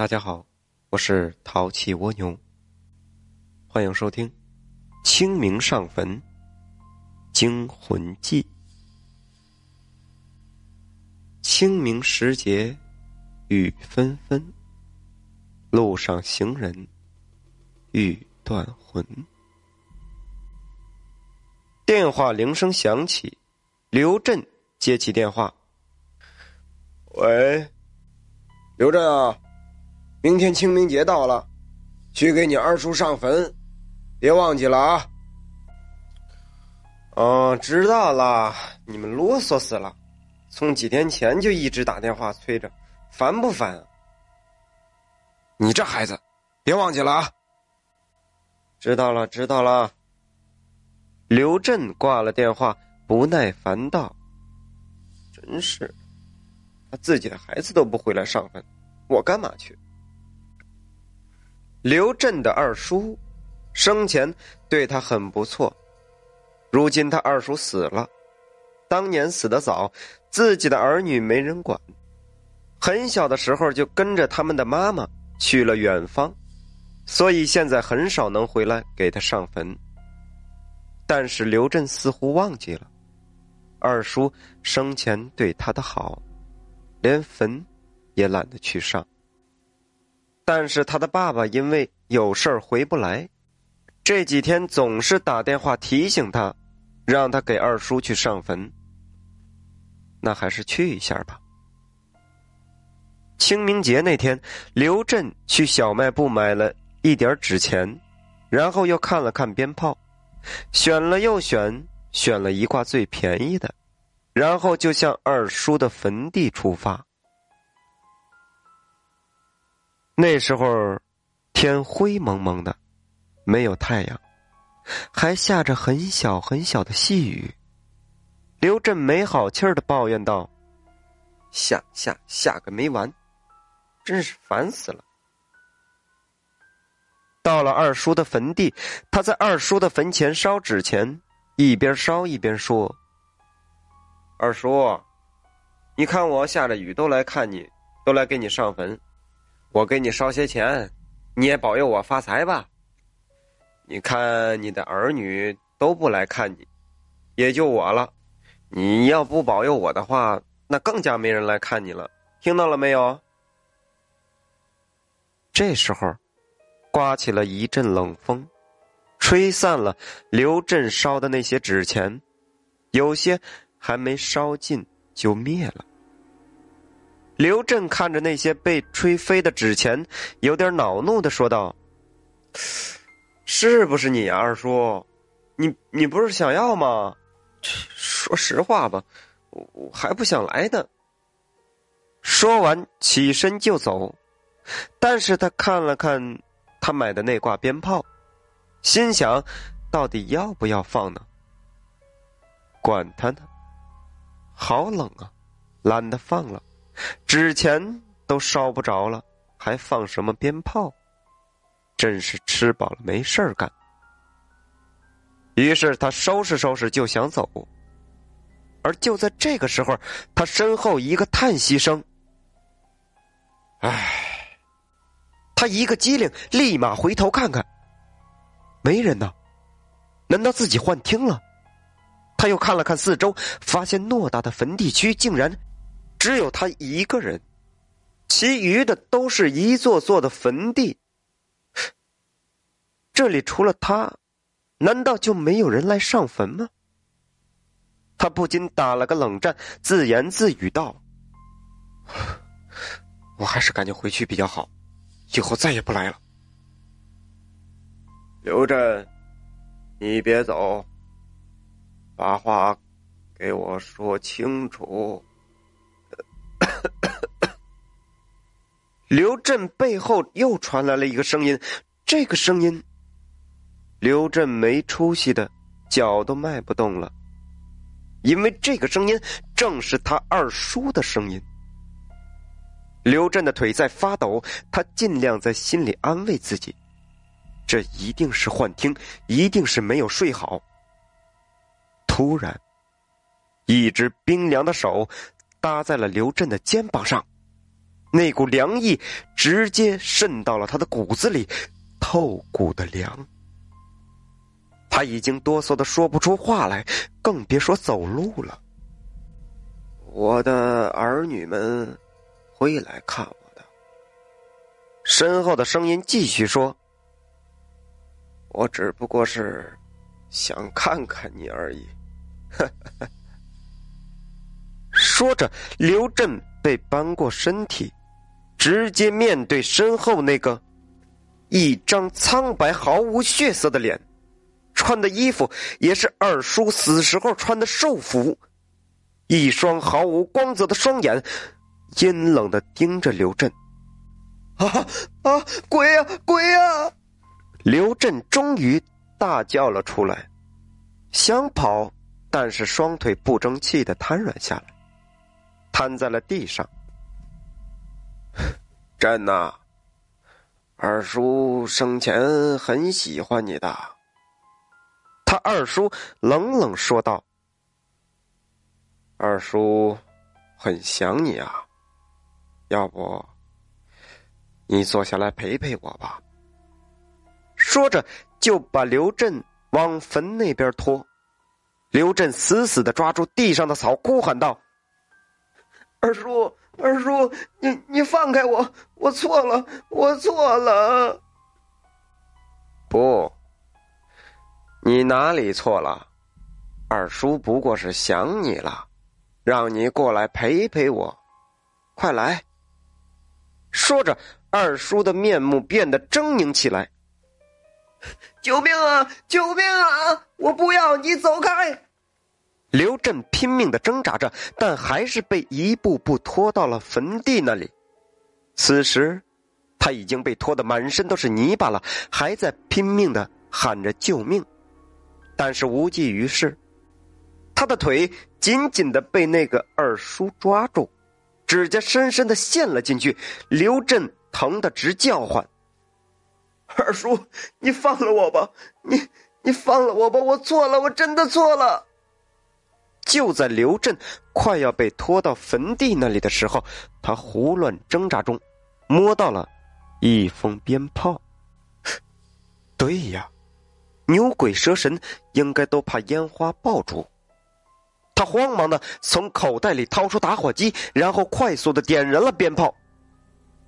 大家好，我是淘气蜗牛，欢迎收听《清明上坟惊魂记》。清明时节雨纷纷，路上行人欲断魂。电话铃声响起，刘震接起电话：“喂，刘震啊。”明天清明节到了，去给你二叔上坟，别忘记了啊！哦，知道了。你们啰嗦死了，从几天前就一直打电话催着，烦不烦？你这孩子，别忘记了啊！知道了，知道了。刘震挂了电话，不耐烦道：“真是，他自己的孩子都不回来上坟，我干嘛去？”刘震的二叔生前对他很不错，如今他二叔死了，当年死的早，自己的儿女没人管，很小的时候就跟着他们的妈妈去了远方，所以现在很少能回来给他上坟。但是刘震似乎忘记了二叔生前对他的好，连坟也懒得去上。但是他的爸爸因为有事儿回不来，这几天总是打电话提醒他，让他给二叔去上坟。那还是去一下吧。清明节那天，刘震去小卖部买了一点纸钱，然后又看了看鞭炮，选了又选，选了一挂最便宜的，然后就向二叔的坟地出发。那时候，天灰蒙蒙的，没有太阳，还下着很小很小的细雨。刘震没好气儿的抱怨道：“下下下个没完，真是烦死了。”到了二叔的坟地，他在二叔的坟前烧纸钱，一边烧一边说：“二叔，你看我下着雨都来看你，都来给你上坟。”我给你烧些钱，你也保佑我发财吧。你看你的儿女都不来看你，也就我了。你要不保佑我的话，那更加没人来看你了。听到了没有？这时候，刮起了一阵冷风，吹散了刘震烧的那些纸钱，有些还没烧尽就灭了。刘震看着那些被吹飞的纸钱，有点恼怒的说道：“是不是你，二叔？你你不是想要吗？说实话吧，我我还不想来呢。”说完起身就走，但是他看了看他买的那挂鞭炮，心想：到底要不要放呢？管他呢，好冷啊，懒得放了。纸钱都烧不着了，还放什么鞭炮？真是吃饱了没事儿干。于是他收拾收拾就想走，而就在这个时候，他身后一个叹息声。唉，他一个机灵，立马回头看看，没人呢。难道自己幻听了？他又看了看四周，发现偌大的坟地区竟然……只有他一个人，其余的都是一座座的坟地。这里除了他，难道就没有人来上坟吗？他不禁打了个冷战，自言自语道：“我还是赶紧回去比较好，以后再也不来了。”刘震，你别走，把话给我说清楚。刘震背后又传来了一个声音，这个声音，刘震没出息的脚都迈不动了，因为这个声音正是他二叔的声音。刘震的腿在发抖，他尽量在心里安慰自己，这一定是幻听，一定是没有睡好。突然，一只冰凉的手搭在了刘震的肩膀上。那股凉意直接渗到了他的骨子里，透骨的凉。他已经哆嗦的说不出话来，更别说走路了。我的儿女们会来看我的。身后的声音继续说：“我只不过是想看看你而已。”说着，刘震被搬过身体。直接面对身后那个一张苍白毫无血色的脸，穿的衣服也是二叔死时候穿的寿服，一双毫无光泽的双眼阴冷的盯着刘震。啊啊！鬼呀鬼呀！刘震终于大叫了出来，想跑，但是双腿不争气的瘫软下来，瘫在了地上。朕呐，二叔生前很喜欢你的。他二叔冷冷说道：“二叔很想你啊，要不你坐下来陪陪我吧。”说着就把刘震往坟那边拖。刘震死死的抓住地上的草，哭喊道：“二叔！”二叔，你你放开我！我错了，我错了。不，你哪里错了？二叔不过是想你了，让你过来陪陪我。快来！说着，二叔的面目变得狰狞起来。救命啊！救命啊！我不要你走开！刘震拼命的挣扎着，但还是被一步步拖到了坟地那里。此时，他已经被拖得满身都是泥巴了，还在拼命的喊着救命，但是无济于事。他的腿紧紧的被那个二叔抓住，指甲深深的陷了进去。刘震疼得直叫唤：“二叔，你放了我吧！你你放了我吧！我错了，我真的错了。”就在刘震快要被拖到坟地那里的时候，他胡乱挣扎中，摸到了一封鞭炮。对呀，牛鬼蛇神应该都怕烟花爆竹。他慌忙的从口袋里掏出打火机，然后快速的点燃了鞭炮。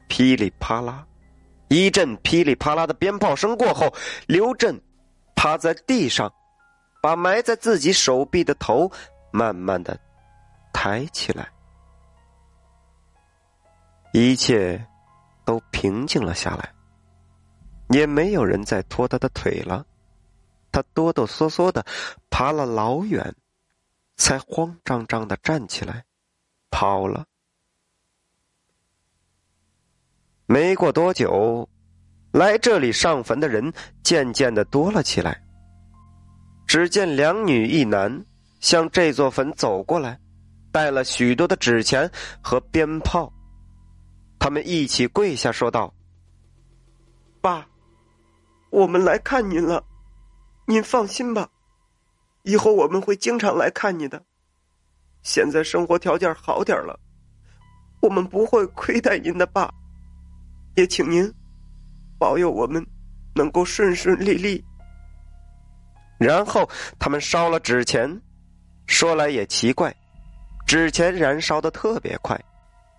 噼里啪啦，一阵噼里啪啦的鞭炮声过后，刘震趴在地上，把埋在自己手臂的头。慢慢的抬起来，一切都平静了下来，也没有人再拖他的腿了。他哆哆嗦嗦的爬了老远，才慌张张的站起来，跑了。没过多久，来这里上坟的人渐渐的多了起来。只见两女一男。向这座坟走过来，带了许多的纸钱和鞭炮。他们一起跪下说道：“爸，我们来看您了，您放心吧，以后我们会经常来看你的。现在生活条件好点了，我们不会亏待您的爸，也请您保佑我们能够顺顺利利。”然后他们烧了纸钱。说来也奇怪，纸钱燃烧的特别快，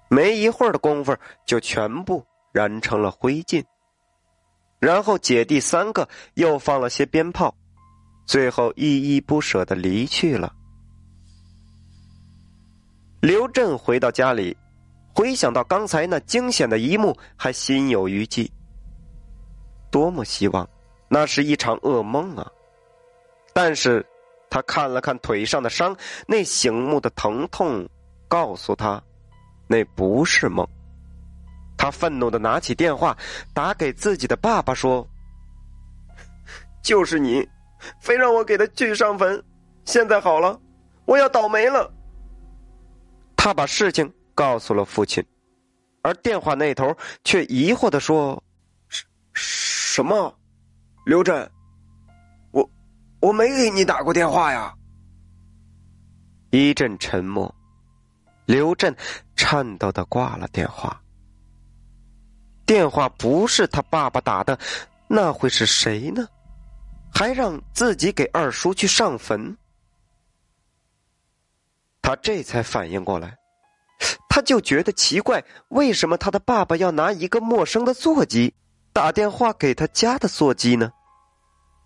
没一会儿的功夫就全部燃成了灰烬。然后姐弟三个又放了些鞭炮，最后依依不舍的离去了。刘震回到家里，回想到刚才那惊险的一幕，还心有余悸。多么希望那是一场噩梦啊！但是。他看了看腿上的伤，那醒目的疼痛告诉他，那不是梦。他愤怒的拿起电话，打给自己的爸爸说：“就是你，非让我给他去上坟，现在好了，我要倒霉了。”他把事情告诉了父亲，而电话那头却疑惑的说：“什什么？刘震？”我没给你打过电话呀。一阵沉默，刘震颤抖的挂了电话。电话不是他爸爸打的，那会是谁呢？还让自己给二叔去上坟。他这才反应过来，他就觉得奇怪，为什么他的爸爸要拿一个陌生的座机打电话给他家的座机呢？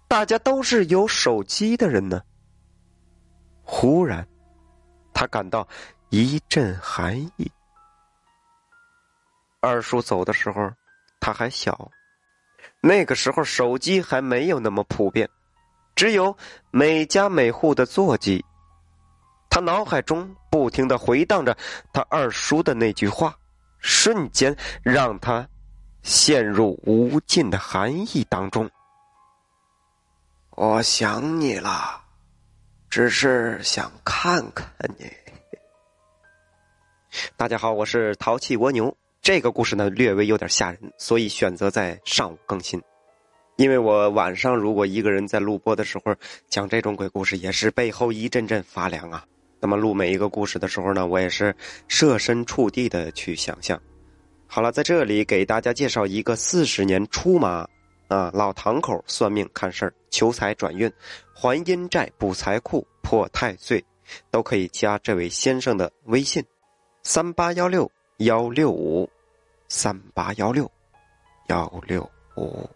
大家都是有手机的人呢。忽然，他感到一阵寒意。二叔走的时候，他还小，那个时候手机还没有那么普遍，只有每家每户的座机。他脑海中不停的回荡着他二叔的那句话，瞬间让他陷入无尽的寒意当中。我想你了，只是想看看你。大家好，我是淘气蜗牛。这个故事呢略微有点吓人，所以选择在上午更新。因为我晚上如果一个人在录播的时候讲这种鬼故事，也是背后一阵阵发凉啊。那么录每一个故事的时候呢，我也是设身处地的去想象。好了，在这里给大家介绍一个四十年出马啊老堂口算命看事儿、求财转运、还阴债、补财库、破太岁，都可以加这位先生的微信：三八幺六幺六五三八幺六幺六五。